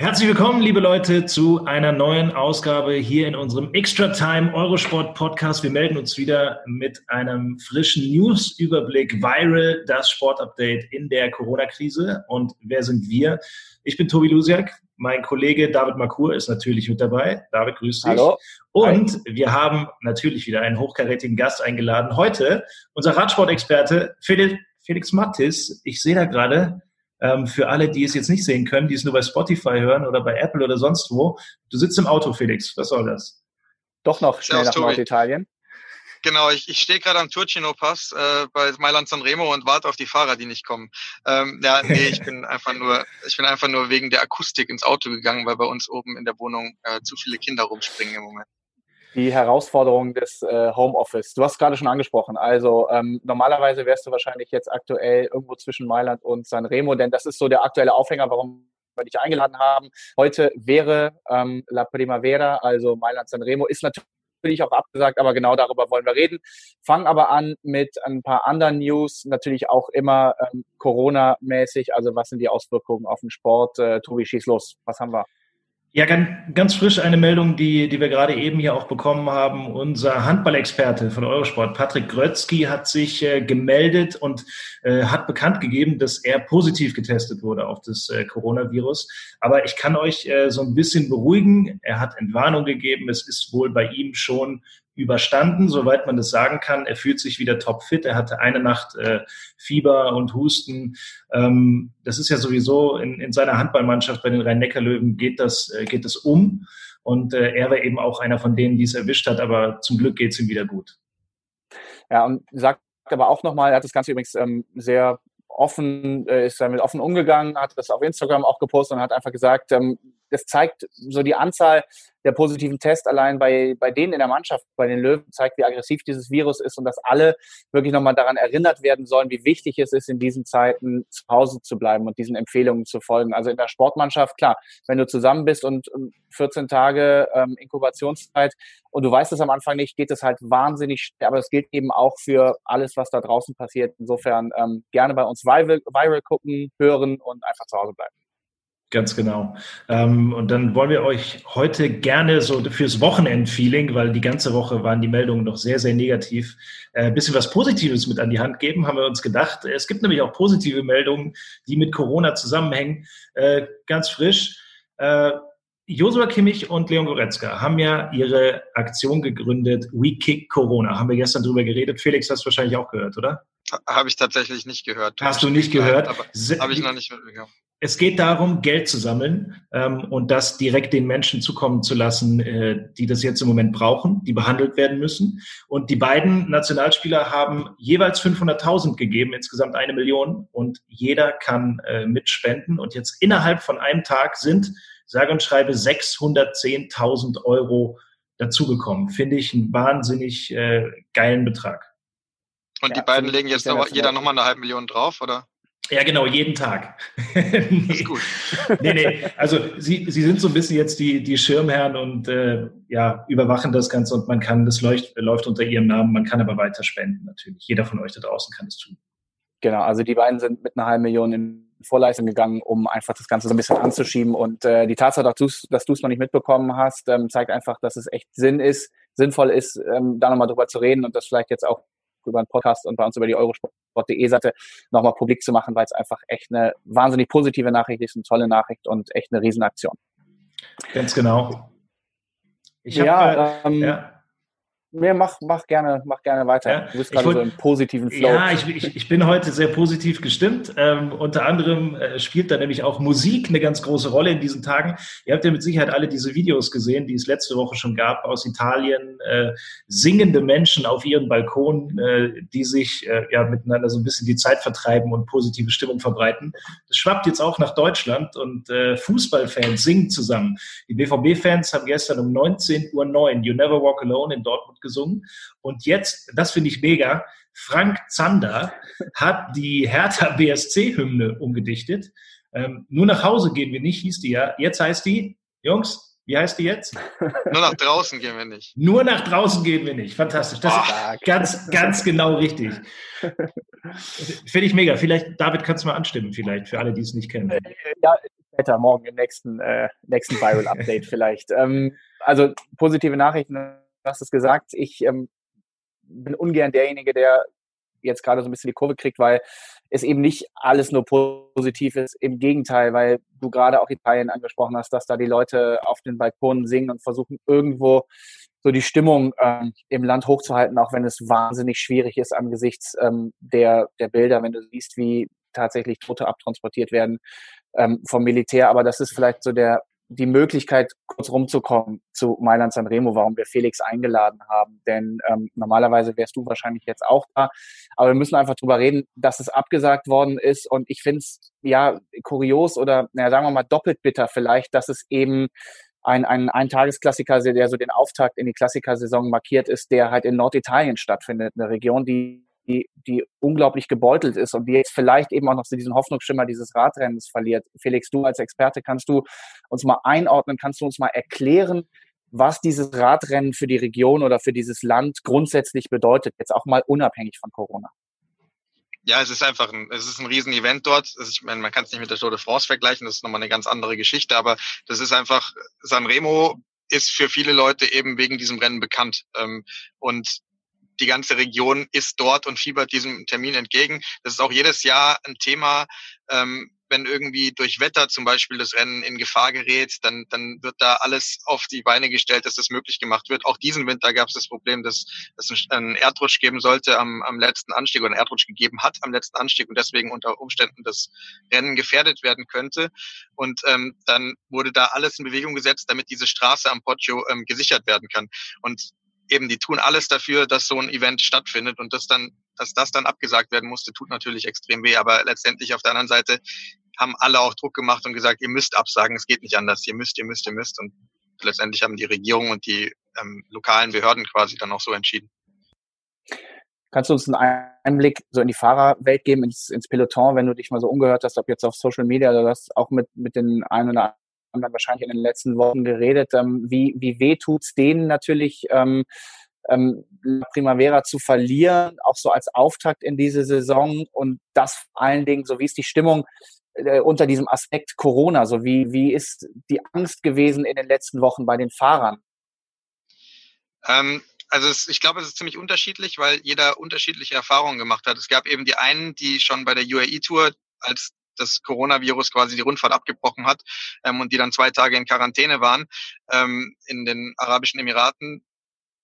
Herzlich willkommen, liebe Leute, zu einer neuen Ausgabe hier in unserem Extra Time Eurosport Podcast. Wir melden uns wieder mit einem frischen News-Überblick Viral, das Sportupdate in der Corona-Krise. Und wer sind wir? Ich bin Tobi Lusiak. Mein Kollege David Makur ist natürlich mit dabei. David, grüß dich. Hallo. Und Hi. wir haben natürlich wieder einen hochkarätigen Gast eingeladen. Heute unser Radsportexperte Felix Mattis. Ich sehe da gerade, ähm, für alle, die es jetzt nicht sehen können, die es nur bei Spotify hören oder bei Apple oder sonst wo. Du sitzt im Auto, Felix. Was soll das? Doch noch schnell nach Norditalien. Genau, ich, ich stehe gerade am Turcino-Pass äh, bei Mailand Sanremo und warte auf die Fahrer, die nicht kommen. Ähm, ja, nee, ich bin einfach nur, ich bin einfach nur wegen der Akustik ins Auto gegangen, weil bei uns oben in der Wohnung äh, zu viele Kinder rumspringen im Moment die Herausforderung des äh, Homeoffice. Du hast gerade schon angesprochen. Also ähm, normalerweise wärst du wahrscheinlich jetzt aktuell irgendwo zwischen Mailand und Sanremo, denn das ist so der aktuelle Aufhänger, warum wir dich eingeladen haben. Heute wäre ähm, La Primavera, also Mailand Sanremo, ist natürlich auch abgesagt, aber genau darüber wollen wir reden. Fangen aber an mit ein paar anderen News, natürlich auch immer ähm, Corona-mäßig. Also was sind die Auswirkungen auf den Sport? Äh, Tobi, schieß los. Was haben wir? Ja, ganz, ganz frisch eine Meldung, die, die wir gerade eben hier auch bekommen haben. Unser Handballexperte von Eurosport, Patrick Grötzky, hat sich äh, gemeldet und äh, hat bekannt gegeben, dass er positiv getestet wurde auf das äh, Coronavirus. Aber ich kann euch äh, so ein bisschen beruhigen. Er hat Entwarnung gegeben. Es ist wohl bei ihm schon überstanden, soweit man das sagen kann. Er fühlt sich wieder topfit. Er hatte eine Nacht äh, Fieber und Husten. Ähm, das ist ja sowieso in, in seiner Handballmannschaft bei den Rhein-Neckar-Löwen geht das, äh, geht das um. Und äh, er war eben auch einer von denen, die es erwischt hat, aber zum Glück geht es ihm wieder gut. Ja, und sagt aber auch nochmal, er hat das Ganze übrigens ähm, sehr offen, äh, ist damit offen umgegangen, hat das auf Instagram auch gepostet und hat einfach gesagt, ähm, das zeigt so die Anzahl der positiven Tests allein bei, bei denen in der Mannschaft, bei den Löwen, zeigt, wie aggressiv dieses Virus ist und dass alle wirklich nochmal daran erinnert werden sollen, wie wichtig es ist, in diesen Zeiten zu Hause zu bleiben und diesen Empfehlungen zu folgen. Also in der Sportmannschaft, klar, wenn du zusammen bist und 14 ähm, Tage ähm, Inkubationszeit und du weißt es am Anfang nicht, geht es halt wahnsinnig schnell, aber das gilt eben auch für alles, was da draußen passiert. Insofern ähm, gerne bei uns Viral, Viral gucken, hören und einfach zu Hause bleiben. Ganz genau. Ähm, und dann wollen wir euch heute gerne so fürs Wochenend-Feeling, weil die ganze Woche waren die Meldungen noch sehr, sehr negativ, äh, ein bisschen was Positives mit an die Hand geben, haben wir uns gedacht. Es gibt nämlich auch positive Meldungen, die mit Corona zusammenhängen. Äh, ganz frisch. Äh, Josua Kimmich und Leon Goretzka haben ja ihre Aktion gegründet, We Kick Corona. Haben wir gestern drüber geredet. Felix, hast du wahrscheinlich auch gehört, oder? Habe ich tatsächlich nicht gehört. Hast du nicht gehört? Habe ich noch nicht mitbekommen. Es geht darum, Geld zu sammeln ähm, und das direkt den Menschen zukommen zu lassen, äh, die das jetzt im Moment brauchen, die behandelt werden müssen. Und die beiden Nationalspieler haben jeweils 500.000 gegeben, insgesamt eine Million. Und jeder kann äh, mitspenden. Und jetzt innerhalb von einem Tag sind, sage und schreibe, 610.000 Euro dazugekommen. Finde ich einen wahnsinnig äh, geilen Betrag. Und ja, die beiden legen jetzt noch, jeder nochmal eine halbe Million drauf, oder? Ja, genau, jeden Tag. nee. Das ist gut. nee, nee. Also sie, sie sind so ein bisschen jetzt die, die Schirmherren und äh, ja, überwachen das Ganze und man kann, das läuft, läuft unter ihrem Namen, man kann aber weiter spenden natürlich. Jeder von euch da draußen kann es tun. Genau, also die beiden sind mit einer halben Million in Vorleistung gegangen, um einfach das Ganze so ein bisschen anzuschieben. Und äh, die Tatsache, dass du es noch nicht mitbekommen hast, ähm, zeigt einfach, dass es echt Sinn ist, sinnvoll ist, ähm, da nochmal drüber zu reden und das vielleicht jetzt auch über einen Podcast und bei uns über die eurosport.de Seite nochmal publik zu machen, weil es einfach echt eine wahnsinnig positive Nachricht ist, eine tolle Nachricht und echt eine Riesenaktion. Ganz genau. Ich ja, hab, äh, ähm, ja. Nee, mach, mach, gerne, mach gerne weiter. Ja, du bist gerade so im positiven Flow. Ja, ich, ich, ich bin heute sehr positiv gestimmt. Ähm, unter anderem äh, spielt da nämlich auch Musik eine ganz große Rolle in diesen Tagen. Ihr habt ja mit Sicherheit alle diese Videos gesehen, die es letzte Woche schon gab aus Italien. Äh, singende Menschen auf ihren Balkonen, äh, die sich äh, ja miteinander so ein bisschen die Zeit vertreiben und positive Stimmung verbreiten. Das schwappt jetzt auch nach Deutschland und äh, Fußballfans singen zusammen. Die BVB-Fans haben gestern um 19.09 Uhr You Never Walk Alone in Dortmund gesungen. Und jetzt, das finde ich mega, Frank Zander hat die Hertha BSC-Hymne umgedichtet. Ähm, nur nach Hause gehen wir nicht, hieß die ja. Jetzt heißt die, Jungs, wie heißt die jetzt? Nur nach draußen gehen wir nicht. Nur nach draußen gehen wir nicht. Fantastisch. Das oh, ist ganz, ganz genau richtig. Finde ich mega. Vielleicht, David, kannst du mal anstimmen, vielleicht, für alle, die es nicht kennen. Äh, ja, später, morgen im nächsten, äh, nächsten Viral-Update vielleicht. Ähm, also positive Nachrichten hast es gesagt, ich ähm, bin ungern derjenige, der jetzt gerade so ein bisschen die Kurve kriegt, weil es eben nicht alles nur positiv ist. Im Gegenteil, weil du gerade auch Italien angesprochen hast, dass da die Leute auf den Balkonen singen und versuchen irgendwo so die Stimmung ähm, im Land hochzuhalten, auch wenn es wahnsinnig schwierig ist angesichts ähm, der, der Bilder, wenn du siehst, wie tatsächlich Tote abtransportiert werden ähm, vom Militär. Aber das ist vielleicht so der die Möglichkeit, kurz rumzukommen zu Mailand Sanremo, warum wir Felix eingeladen haben. Denn ähm, normalerweise wärst du wahrscheinlich jetzt auch da. Aber wir müssen einfach drüber reden, dass es abgesagt worden ist. Und ich finde es ja kurios oder naja, sagen wir mal doppelt bitter vielleicht, dass es eben ein, ein, ein Tagesklassiker, der so den Auftakt in die Klassikersaison markiert ist, der halt in Norditalien stattfindet, eine Region, die die, die unglaublich gebeutelt ist und die jetzt vielleicht eben auch noch so diesen Hoffnungsschimmer dieses Radrennens verliert. Felix, du als Experte kannst du uns mal einordnen, kannst du uns mal erklären, was dieses Radrennen für die Region oder für dieses Land grundsätzlich bedeutet, jetzt auch mal unabhängig von Corona. Ja, es ist einfach ein, es ist ein Riesenevent dort. Also ich meine, man kann es nicht mit der Tour de France vergleichen, das ist nochmal eine ganz andere Geschichte, aber das ist einfach, Sanremo ist für viele Leute eben wegen diesem Rennen bekannt. Ähm, und die ganze Region ist dort und fiebert diesem Termin entgegen. Das ist auch jedes Jahr ein Thema. Ähm, wenn irgendwie durch Wetter zum Beispiel das Rennen in Gefahr gerät, dann, dann wird da alles auf die Beine gestellt, dass das möglich gemacht wird. Auch diesen Winter gab es das Problem, dass es einen Erdrutsch geben sollte am, am letzten Anstieg oder einen Erdrutsch gegeben hat am letzten Anstieg und deswegen unter Umständen das Rennen gefährdet werden könnte. Und ähm, dann wurde da alles in Bewegung gesetzt, damit diese Straße am Poggio ähm, gesichert werden kann. Und eben, die tun alles dafür, dass so ein Event stattfindet und das dann, dass das dann abgesagt werden musste, tut natürlich extrem weh. Aber letztendlich auf der anderen Seite haben alle auch Druck gemacht und gesagt, ihr müsst absagen, es geht nicht anders, ihr müsst, ihr müsst, ihr müsst. Und letztendlich haben die Regierung und die ähm, lokalen Behörden quasi dann auch so entschieden. Kannst du uns einen Einblick so in die Fahrerwelt geben, ins, ins Peloton, wenn du dich mal so umgehört hast, ob jetzt auf Social Media oder das auch mit, mit den ein oder haben dann wahrscheinlich in den letzten Wochen geredet, ähm, wie, wie weh tut's denen natürlich, ähm, ähm, Primavera zu verlieren, auch so als Auftakt in diese Saison und das vor allen Dingen, so wie ist die Stimmung äh, unter diesem Aspekt Corona, so wie, wie ist die Angst gewesen in den letzten Wochen bei den Fahrern? Ähm, also es, ich glaube, es ist ziemlich unterschiedlich, weil jeder unterschiedliche Erfahrungen gemacht hat. Es gab eben die einen, die schon bei der UAE-Tour als das Coronavirus quasi die Rundfahrt abgebrochen hat ähm, und die dann zwei Tage in Quarantäne waren ähm, in den Arabischen Emiraten.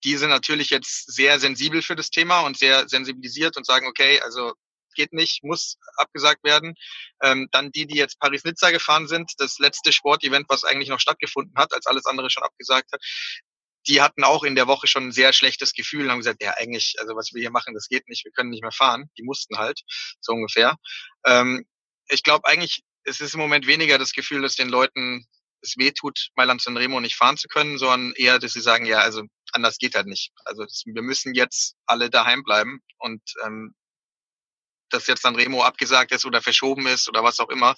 Die sind natürlich jetzt sehr sensibel für das Thema und sehr sensibilisiert und sagen, okay, also geht nicht, muss abgesagt werden. Ähm, dann die, die jetzt Paris-Nizza gefahren sind, das letzte Sportevent, was eigentlich noch stattgefunden hat, als alles andere schon abgesagt hat, die hatten auch in der Woche schon ein sehr schlechtes Gefühl und haben gesagt, ja eigentlich, also was wir hier machen, das geht nicht, wir können nicht mehr fahren. Die mussten halt, so ungefähr. Ähm, ich glaube eigentlich, es ist im Moment weniger das Gefühl, dass den Leuten es weh tut, Mailand Sanremo nicht fahren zu können, sondern eher, dass sie sagen, ja, also anders geht halt nicht. Also das, wir müssen jetzt alle daheim bleiben und ähm, dass jetzt Sanremo abgesagt ist oder verschoben ist oder was auch immer,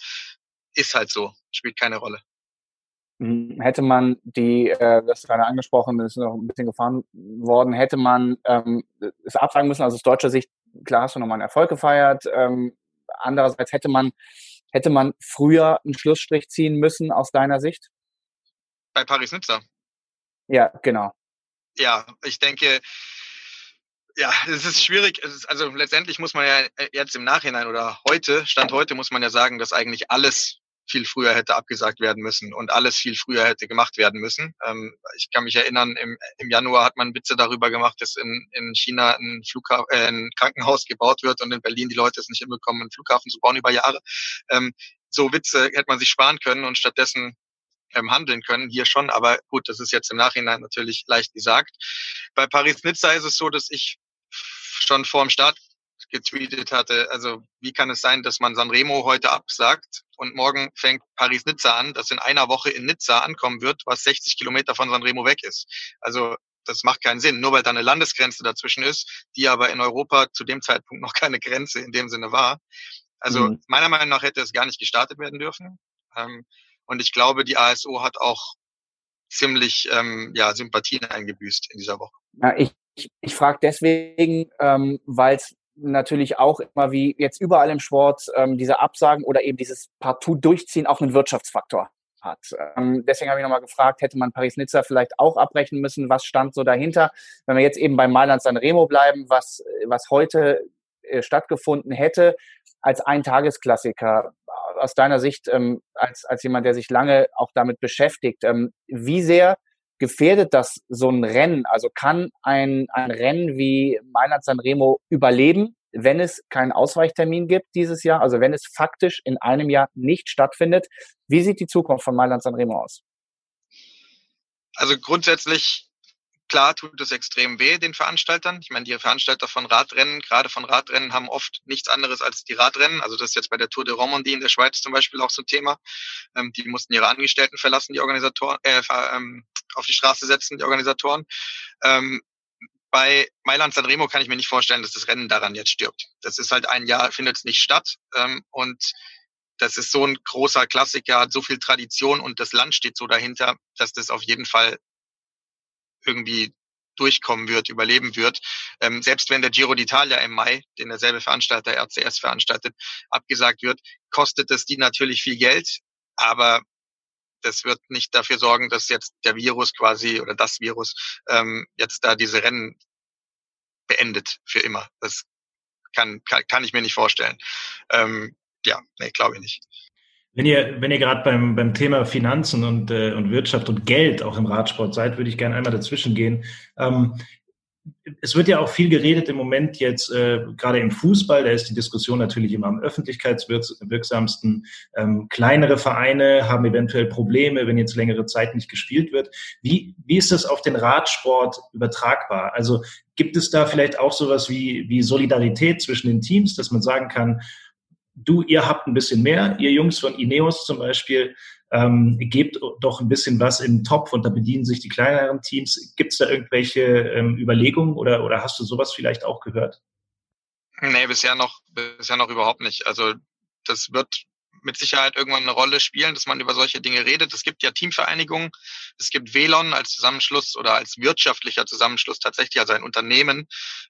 ist halt so, spielt keine Rolle. Hm, hätte man die, äh, das gerade angesprochen, das ist noch ein bisschen gefahren worden, hätte man ähm, es absagen müssen, also aus deutscher Sicht, klar hast du nochmal einen Erfolg gefeiert, ähm, andererseits hätte man, hätte man früher einen Schlussstrich ziehen müssen aus deiner Sicht? Bei Paris-Nizza. Ja, genau. Ja, ich denke, ja, es ist schwierig. Es ist, also letztendlich muss man ja jetzt im Nachhinein oder heute, Stand heute, muss man ja sagen, dass eigentlich alles viel früher hätte abgesagt werden müssen und alles viel früher hätte gemacht werden müssen. Ähm, ich kann mich erinnern, im, im Januar hat man Witze darüber gemacht, dass in, in China ein, Flughafen, äh, ein Krankenhaus gebaut wird und in Berlin die Leute es nicht hinbekommen, einen Flughafen zu bauen über Jahre. Ähm, so Witze hätte man sich sparen können und stattdessen ähm, handeln können. Hier schon, aber gut, das ist jetzt im Nachhinein natürlich leicht gesagt. Bei Paris-Nizza ist es so, dass ich schon vor dem Start getweetet hatte, also wie kann es sein, dass man Sanremo heute absagt und morgen fängt Paris-Nizza an, das in einer Woche in Nizza ankommen wird, was 60 Kilometer von Sanremo weg ist. Also das macht keinen Sinn, nur weil da eine Landesgrenze dazwischen ist, die aber in Europa zu dem Zeitpunkt noch keine Grenze in dem Sinne war. Also mhm. meiner Meinung nach hätte es gar nicht gestartet werden dürfen. Ähm, und ich glaube, die ASO hat auch ziemlich ähm, ja, Sympathien eingebüßt in dieser Woche. Ja, ich ich, ich frage deswegen, ähm, weil es natürlich auch immer wie jetzt überall im Sport ähm, diese Absagen oder eben dieses Partout durchziehen auch einen Wirtschaftsfaktor hat. Ähm, deswegen habe ich nochmal gefragt, hätte man Paris-Nizza vielleicht auch abbrechen müssen? Was stand so dahinter? Wenn wir jetzt eben bei Mailand San Remo bleiben, was, was heute äh, stattgefunden hätte, als Eintagesklassiker, aus deiner Sicht, ähm, als, als jemand, der sich lange auch damit beschäftigt, ähm, wie sehr gefährdet das so ein Rennen? Also kann ein, ein Rennen wie Mailand San Remo überleben, wenn es keinen Ausweichtermin gibt dieses Jahr, also wenn es faktisch in einem Jahr nicht stattfindet? Wie sieht die Zukunft von Mailand San Remo aus? Also grundsätzlich Klar tut es extrem weh den Veranstaltern. Ich meine, die Veranstalter von Radrennen, gerade von Radrennen, haben oft nichts anderes als die Radrennen. Also das ist jetzt bei der Tour de Romandie in der Schweiz zum Beispiel auch so ein Thema. Ähm, die mussten ihre Angestellten verlassen, die Organisatoren, äh, ähm, auf die Straße setzen, die Organisatoren. Ähm, bei Mailand Sanremo kann ich mir nicht vorstellen, dass das Rennen daran jetzt stirbt. Das ist halt ein Jahr, findet es nicht statt. Ähm, und das ist so ein großer Klassiker, hat so viel Tradition und das Land steht so dahinter, dass das auf jeden Fall irgendwie durchkommen wird, überleben wird. Ähm, selbst wenn der Giro d'Italia im Mai, den derselbe Veranstalter RCS veranstaltet, abgesagt wird, kostet es die natürlich viel Geld, aber das wird nicht dafür sorgen, dass jetzt der Virus quasi oder das Virus ähm, jetzt da diese Rennen beendet für immer. Das kann, kann, kann ich mir nicht vorstellen. Ähm, ja, nee, glaube ich nicht. Wenn ihr, wenn ihr gerade beim, beim Thema Finanzen und, äh, und Wirtschaft und Geld auch im Radsport seid, würde ich gerne einmal dazwischen gehen. Ähm, es wird ja auch viel geredet im Moment jetzt, äh, gerade im Fußball, da ist die Diskussion natürlich immer am öffentlichkeitswirksamsten. Ähm, kleinere Vereine haben eventuell Probleme, wenn jetzt längere Zeit nicht gespielt wird. Wie, wie ist das auf den Radsport übertragbar? Also gibt es da vielleicht auch sowas wie, wie Solidarität zwischen den Teams, dass man sagen kann, du, ihr habt ein bisschen mehr, ihr Jungs von Ineos zum Beispiel, ähm, gebt doch ein bisschen was im Topf und da bedienen sich die kleineren Teams. Gibt es da irgendwelche ähm, Überlegungen oder, oder hast du sowas vielleicht auch gehört? Nee, bisher noch, bisher noch überhaupt nicht. Also das wird mit Sicherheit irgendwann eine Rolle spielen, dass man über solche Dinge redet. Es gibt ja Teamvereinigungen, es gibt WLON als Zusammenschluss oder als wirtschaftlicher Zusammenschluss tatsächlich, also ein Unternehmen,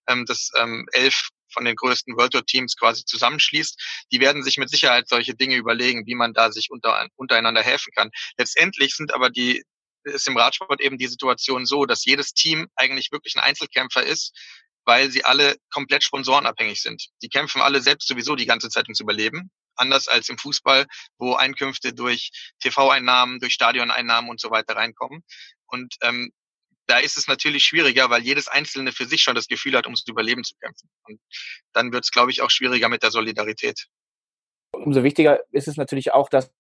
ähm, das ähm, elf von den größten World Tour Teams quasi zusammenschließt, die werden sich mit Sicherheit solche Dinge überlegen, wie man da sich unter, untereinander helfen kann. Letztendlich sind aber die ist im Radsport eben die Situation so, dass jedes Team eigentlich wirklich ein Einzelkämpfer ist, weil sie alle komplett sponsorenabhängig sind. Die kämpfen alle selbst sowieso die ganze Zeit ums Überleben. Anders als im Fußball, wo Einkünfte durch TV-Einnahmen, durch Stadioneinnahmen und so weiter reinkommen. Und ähm, da ist es natürlich schwieriger, weil jedes Einzelne für sich schon das Gefühl hat, ums Überleben zu kämpfen. Und dann wird es, glaube ich, auch schwieriger mit der Solidarität. Umso wichtiger ist es natürlich auch, dass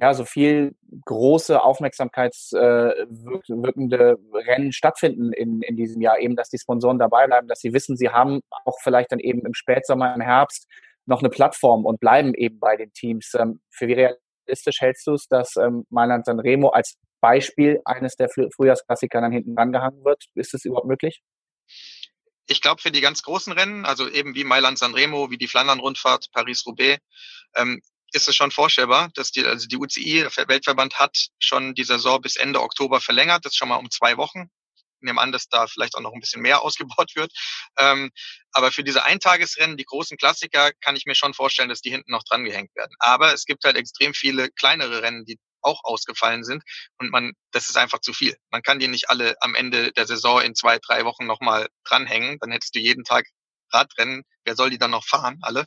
ja, so viel große aufmerksamkeitswirkende äh, Rennen stattfinden in, in diesem Jahr, eben, dass die Sponsoren dabei bleiben, dass sie wissen, sie haben auch vielleicht dann eben im Spätsommer, im Herbst noch eine Plattform und bleiben eben bei den Teams. Ähm, für wie realistisch hältst du es, dass ähm, Mailand Sanremo als Beispiel eines der Frühjahrsklassiker dann hinten rangehangen wird. Ist es überhaupt möglich? Ich glaube, für die ganz großen Rennen, also eben wie Mailand Sanremo, wie die Flandern-Rundfahrt, Paris-Roubaix, ähm, ist es schon vorstellbar, dass die, also die UCI, der Weltverband, hat schon die Saison bis Ende Oktober verlängert, das schon mal um zwei Wochen. Nehme an, dass da vielleicht auch noch ein bisschen mehr ausgebaut wird. Ähm, aber für diese Eintagesrennen, die großen Klassiker, kann ich mir schon vorstellen, dass die hinten noch dran gehängt werden. Aber es gibt halt extrem viele kleinere Rennen, die auch ausgefallen sind. Und man, das ist einfach zu viel. Man kann die nicht alle am Ende der Saison in zwei, drei Wochen nochmal dranhängen. Dann hättest du jeden Tag Radrennen. Wer soll die dann noch fahren? Alle.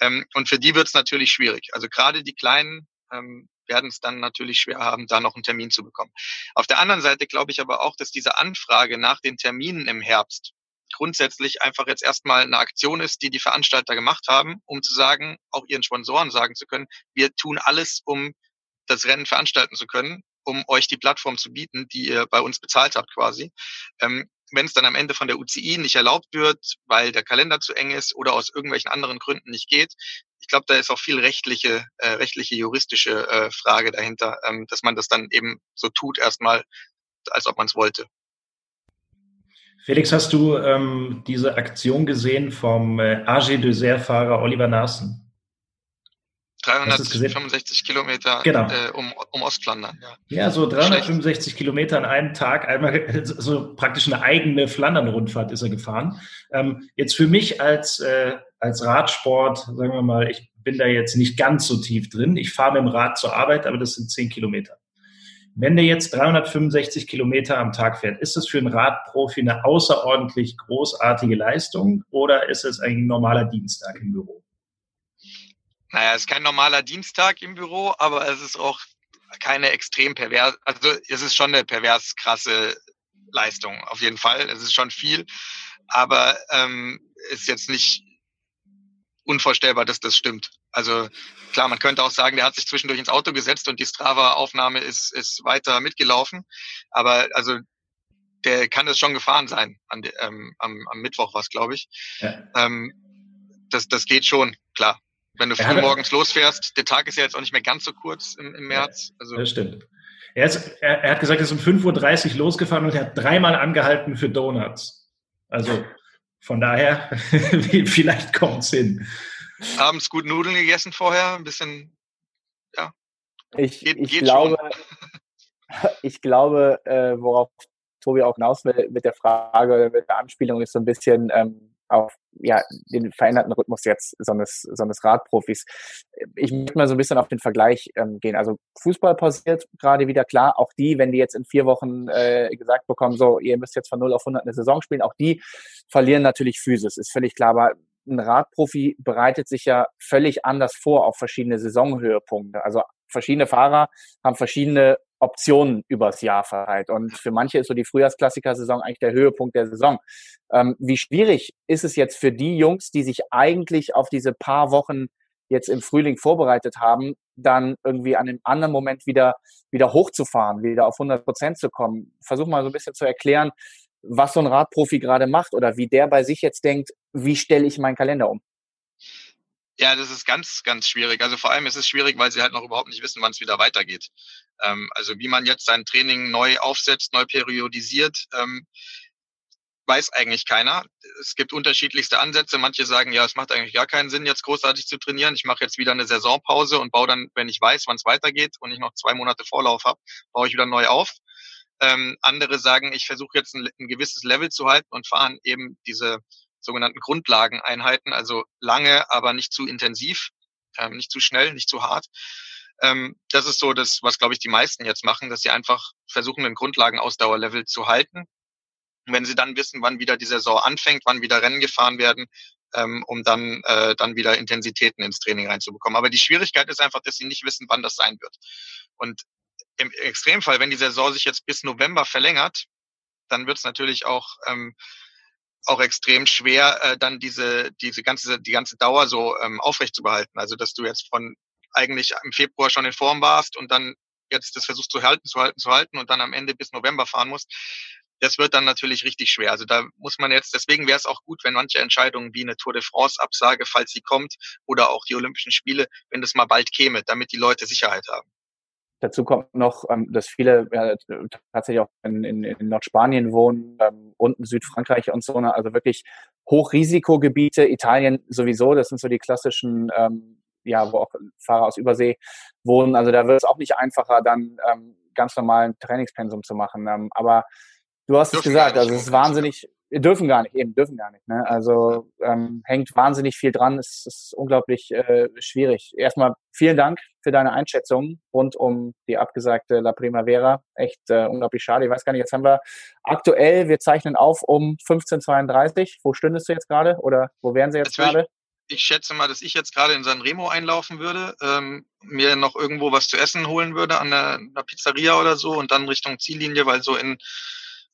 Ähm, und für die wird es natürlich schwierig. Also gerade die kleinen ähm, werden es dann natürlich schwer haben, da noch einen Termin zu bekommen. Auf der anderen Seite glaube ich aber auch, dass diese Anfrage nach den Terminen im Herbst grundsätzlich einfach jetzt erstmal eine Aktion ist, die die Veranstalter gemacht haben, um zu sagen, auch ihren Sponsoren sagen zu können, wir tun alles, um das Rennen veranstalten zu können, um euch die Plattform zu bieten, die ihr bei uns bezahlt habt quasi. Wenn es dann am Ende von der UCI nicht erlaubt wird, weil der Kalender zu eng ist oder aus irgendwelchen anderen Gründen nicht geht, ich glaube, da ist auch viel rechtliche, äh, rechtliche, juristische äh, Frage dahinter, ähm, dass man das dann eben so tut erstmal, als ob man es wollte. Felix, hast du ähm, diese Aktion gesehen vom äh, AG Dessert-Fahrer Oliver Narsen? 365 Kilometer genau. äh, um, um Ostflandern. Ja, ja so 365 Schlecht. Kilometer an einem Tag, einmal so praktisch eine eigene Flandern-Rundfahrt ist er gefahren. Ähm, jetzt für mich als, äh, als Radsport, sagen wir mal, ich bin da jetzt nicht ganz so tief drin. Ich fahre mit dem Rad zur Arbeit, aber das sind 10 Kilometer. Wenn der jetzt 365 Kilometer am Tag fährt, ist das für einen Radprofi eine außerordentlich großartige Leistung oder ist es ein normaler Dienstag im Büro? Naja, es ist kein normaler Dienstag im Büro, aber es ist auch keine extrem pervers, also es ist schon eine pervers krasse Leistung, auf jeden Fall. Es ist schon viel, aber ähm, ist jetzt nicht unvorstellbar, dass das stimmt. Also klar, man könnte auch sagen, der hat sich zwischendurch ins Auto gesetzt und die Strava-Aufnahme ist, ist weiter mitgelaufen. Aber also der kann es schon gefahren sein. An, ähm, am, am Mittwoch war es, glaube ich. Ja. Ähm, das, das geht schon, klar. Wenn du früh morgens losfährst, der Tag ist ja jetzt auch nicht mehr ganz so kurz im, im März. Also, das stimmt. Er, ist, er, er, hat gesagt, er ist um 5.30 Uhr losgefahren und er hat dreimal angehalten für Donuts. Also von daher, vielleicht kommt es hin. Abends gut Nudeln gegessen vorher, ein bisschen, ja. Ich, geht, ich geht glaube, ich glaube, äh, worauf Tobi auch hinaus will mit der Frage, mit der Anspielung ist so ein bisschen, ähm, auf ja, den veränderten Rhythmus jetzt so eines, so eines Radprofis. Ich möchte mal so ein bisschen auf den Vergleich ähm, gehen. Also Fußball pausiert gerade wieder klar. Auch die, wenn die jetzt in vier Wochen äh, gesagt bekommen, so, ihr müsst jetzt von 0 auf 100 eine Saison spielen, auch die verlieren natürlich Physis, ist völlig klar. Aber ein Radprofi bereitet sich ja völlig anders vor auf verschiedene Saisonhöhepunkte. Also verschiedene Fahrer haben verschiedene Optionen übers Jahr verteilt. Und für manche ist so die Frühjahrsklassiker-Saison eigentlich der Höhepunkt der Saison. Ähm, wie schwierig ist es jetzt für die Jungs, die sich eigentlich auf diese paar Wochen jetzt im Frühling vorbereitet haben, dann irgendwie an einem anderen Moment wieder, wieder hochzufahren, wieder auf 100 Prozent zu kommen? Versuch mal so ein bisschen zu erklären, was so ein Radprofi gerade macht oder wie der bei sich jetzt denkt, wie stelle ich meinen Kalender um? Ja, das ist ganz, ganz schwierig. Also vor allem ist es schwierig, weil sie halt noch überhaupt nicht wissen, wann es wieder weitergeht. Ähm, also wie man jetzt sein Training neu aufsetzt, neu periodisiert, ähm, weiß eigentlich keiner. Es gibt unterschiedlichste Ansätze. Manche sagen, ja, es macht eigentlich gar keinen Sinn, jetzt großartig zu trainieren. Ich mache jetzt wieder eine Saisonpause und baue dann, wenn ich weiß, wann es weitergeht und ich noch zwei Monate Vorlauf habe, baue ich wieder neu auf. Ähm, andere sagen, ich versuche jetzt ein, ein, gewisses Level zu halten und fahren eben diese sogenannten Grundlageneinheiten, also lange, aber nicht zu intensiv, ähm, nicht zu schnell, nicht zu hart. Ähm, das ist so das, was, glaube ich, die meisten jetzt machen, dass sie einfach versuchen, ein Grundlagenausdauerlevel zu halten. Und wenn sie dann wissen, wann wieder die Saison anfängt, wann wieder Rennen gefahren werden, ähm, um dann, äh, dann wieder Intensitäten ins Training reinzubekommen. Aber die Schwierigkeit ist einfach, dass sie nicht wissen, wann das sein wird. Und im Extremfall, wenn die Saison sich jetzt bis November verlängert, dann wird es natürlich auch ähm, auch extrem schwer, äh, dann diese, diese ganze, die ganze Dauer so ähm, aufrecht zu behalten. Also dass du jetzt von eigentlich im Februar schon in Form warst und dann jetzt das versuchst zu halten, zu halten, zu halten und dann am Ende bis November fahren musst. Das wird dann natürlich richtig schwer. Also da muss man jetzt, deswegen wäre es auch gut, wenn manche Entscheidungen wie eine Tour de France Absage, falls sie kommt, oder auch die Olympischen Spiele, wenn das mal bald käme, damit die Leute Sicherheit haben. Dazu kommt noch, ähm, dass viele tatsächlich auch in, in, in Nordspanien wohnen, ähm, unten Südfrankreich und so, ne? also wirklich Hochrisikogebiete, Italien sowieso, das sind so die klassischen, ähm, ja, wo auch Fahrer aus Übersee wohnen. Also da wird es auch nicht einfacher, dann ganz normalen Trainingspensum zu machen. Aber du hast es gesagt, also es ist wahnsinnig, dürfen gar nicht, eben, dürfen gar nicht. Ne? Also ähm, hängt wahnsinnig viel dran, es ist unglaublich äh, schwierig. Erstmal vielen Dank für deine Einschätzung rund um die abgesagte La Primavera. Echt äh, unglaublich schade. Ich weiß gar nicht, jetzt haben wir aktuell, wir zeichnen auf um 15.32 Wo stündest du jetzt gerade oder wo wären sie jetzt gerade? ich schätze mal, dass ich jetzt gerade in San Remo einlaufen würde, ähm, mir noch irgendwo was zu essen holen würde an einer, einer Pizzeria oder so und dann Richtung Ziellinie, weil so in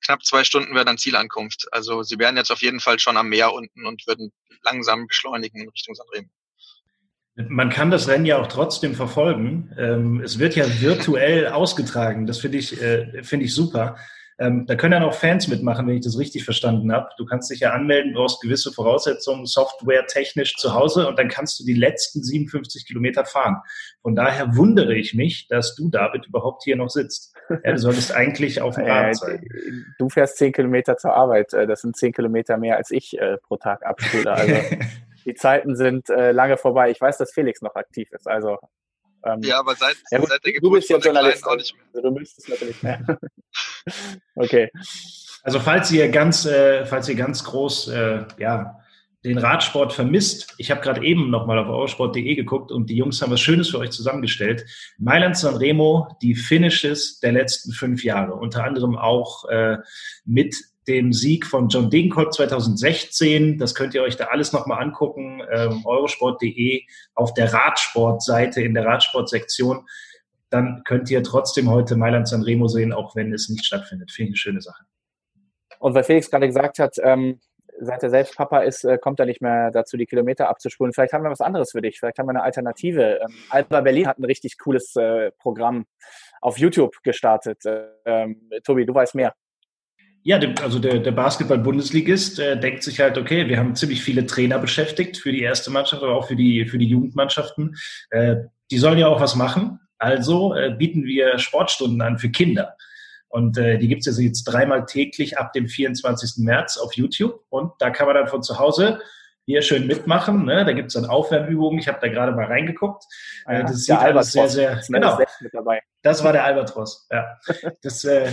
knapp zwei Stunden wäre dann Zielankunft. Also sie wären jetzt auf jeden Fall schon am Meer unten und würden langsam beschleunigen in Richtung San Remo. Man kann das Rennen ja auch trotzdem verfolgen. Ähm, es wird ja virtuell ausgetragen. Das finde ich, äh, finde ich super. Ähm, da können dann auch Fans mitmachen, wenn ich das richtig verstanden habe. Du kannst dich ja anmelden, brauchst gewisse Voraussetzungen, Software technisch zu Hause und dann kannst du die letzten 57 Kilometer fahren. Von daher wundere ich mich, dass du, David, überhaupt hier noch sitzt. Ja, du solltest eigentlich auf dem Rad sein. Du fährst 10 Kilometer zur Arbeit. Äh, das sind 10 Kilometer mehr, als ich äh, pro Tag abspule. Also die Zeiten sind äh, lange vorbei. Ich weiß, dass Felix noch aktiv ist. Also ähm, ja, aber seit, ja, seit der Geburt du bist ja Journalist, auch nicht mehr. Also du müsstest natürlich mehr. okay. Also falls ihr ganz, äh, falls ihr ganz groß, äh, ja, den Radsport vermisst. Ich habe gerade eben nochmal auf eurosport.de geguckt und die Jungs haben was Schönes für euch zusammengestellt. Mailand San Remo, die Finishes der letzten fünf Jahre, unter anderem auch äh, mit dem Sieg von John Degenkolb 2016. Das könnt ihr euch da alles nochmal angucken. Ähm, Eurosport.de auf der Radsportseite in der Radsportsektion. Dann könnt ihr trotzdem heute Mailand San Remo sehen, auch wenn es nicht stattfindet. Finde schöne Sache. Und weil Felix gerade gesagt hat, ähm, seit er selbst Papa ist, äh, kommt er nicht mehr dazu, die Kilometer abzuspulen. Vielleicht haben wir was anderes für dich. Vielleicht haben wir eine Alternative. Ähm, Alba Berlin hat ein richtig cooles äh, Programm auf YouTube gestartet. Ähm, Tobi, du weißt mehr. Ja, also der, der Basketball-Bundesligist äh, denkt sich halt, okay, wir haben ziemlich viele Trainer beschäftigt für die erste Mannschaft, aber auch für die, für die Jugendmannschaften. Äh, die sollen ja auch was machen. Also äh, bieten wir Sportstunden an für Kinder. Und äh, die gibt's also jetzt dreimal täglich ab dem 24. März auf YouTube. Und da kann man dann von zu Hause hier schön mitmachen. Ne? Da gibt's dann Aufwärmübungen. Ich habe da gerade mal reingeguckt. Ah ja, das sieht alles sehr, sehr. Genau. Das war der Albatros. Ja. Das, äh,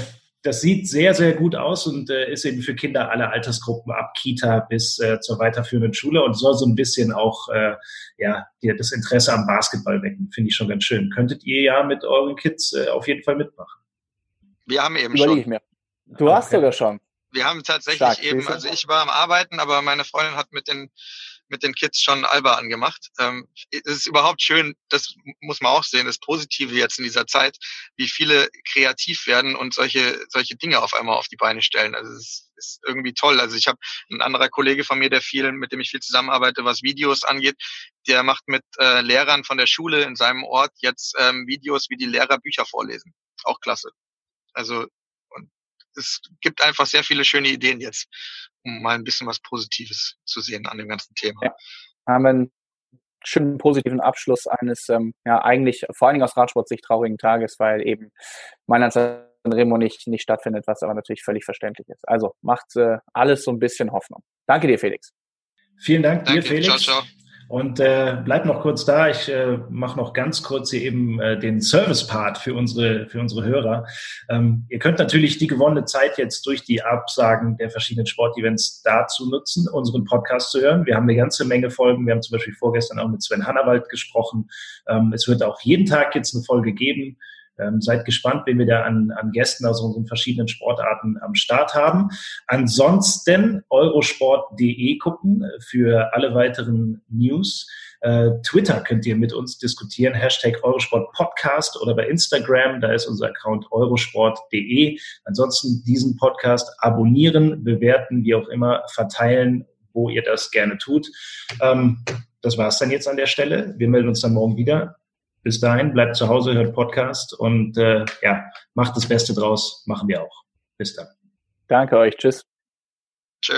das sieht sehr, sehr gut aus und äh, ist eben für Kinder aller Altersgruppen ab Kita bis äh, zur weiterführenden Schule und soll so ein bisschen auch äh, ja, das Interesse am Basketball wecken. Finde ich schon ganz schön. Könntet ihr ja mit euren Kids äh, auf jeden Fall mitmachen. Wir haben eben Überlege schon. Mir. Du hast sogar schon. Wir haben tatsächlich Stark, eben, also ich war am Arbeiten, aber meine Freundin hat mit den mit den Kids schon Alba angemacht. Ähm, es ist überhaupt schön, das muss man auch sehen, das Positive jetzt in dieser Zeit, wie viele kreativ werden und solche, solche Dinge auf einmal auf die Beine stellen. Also es ist irgendwie toll. Also ich habe ein anderer Kollege von mir, der viel, mit dem ich viel zusammenarbeite, was Videos angeht, der macht mit äh, Lehrern von der Schule in seinem Ort jetzt ähm, Videos, wie die Lehrer Bücher vorlesen. Auch klasse. Also es gibt einfach sehr viele schöne Ideen jetzt um mal ein bisschen was Positives zu sehen an dem ganzen Thema. Ja, haben wir einen schönen positiven Abschluss eines, ähm, ja, eigentlich vor allen Dingen aus Radsportsicht traurigen Tages, weil eben Mailand Remo nicht, nicht stattfindet, was aber natürlich völlig verständlich ist. Also macht äh, alles so ein bisschen Hoffnung. Danke dir, Felix. Vielen Dank Danke. dir, Felix. Ciao, ciao. Und äh, bleib noch kurz da. Ich äh, mache noch ganz kurz hier eben äh, den Service-Part für unsere, für unsere Hörer. Ähm, ihr könnt natürlich die gewonnene Zeit jetzt durch die Absagen der verschiedenen Sportevents dazu nutzen, unseren Podcast zu hören. Wir haben eine ganze Menge Folgen. Wir haben zum Beispiel vorgestern auch mit Sven Hannawald gesprochen. Ähm, es wird auch jeden Tag jetzt eine Folge geben. Ähm, seid gespannt, wen wir da an, an Gästen aus unseren verschiedenen Sportarten am Start haben. Ansonsten eurosport.de gucken für alle weiteren News. Äh, Twitter könnt ihr mit uns diskutieren, Hashtag Eurosport Podcast oder bei Instagram, da ist unser Account eurosport.de. Ansonsten diesen Podcast abonnieren, bewerten, wie auch immer, verteilen, wo ihr das gerne tut. Ähm, das war's dann jetzt an der Stelle. Wir melden uns dann morgen wieder. Bis dahin, bleibt zu Hause, hört Podcast und äh, ja, macht das Beste draus, machen wir auch. Bis dann. Danke euch, tschüss. Tschö.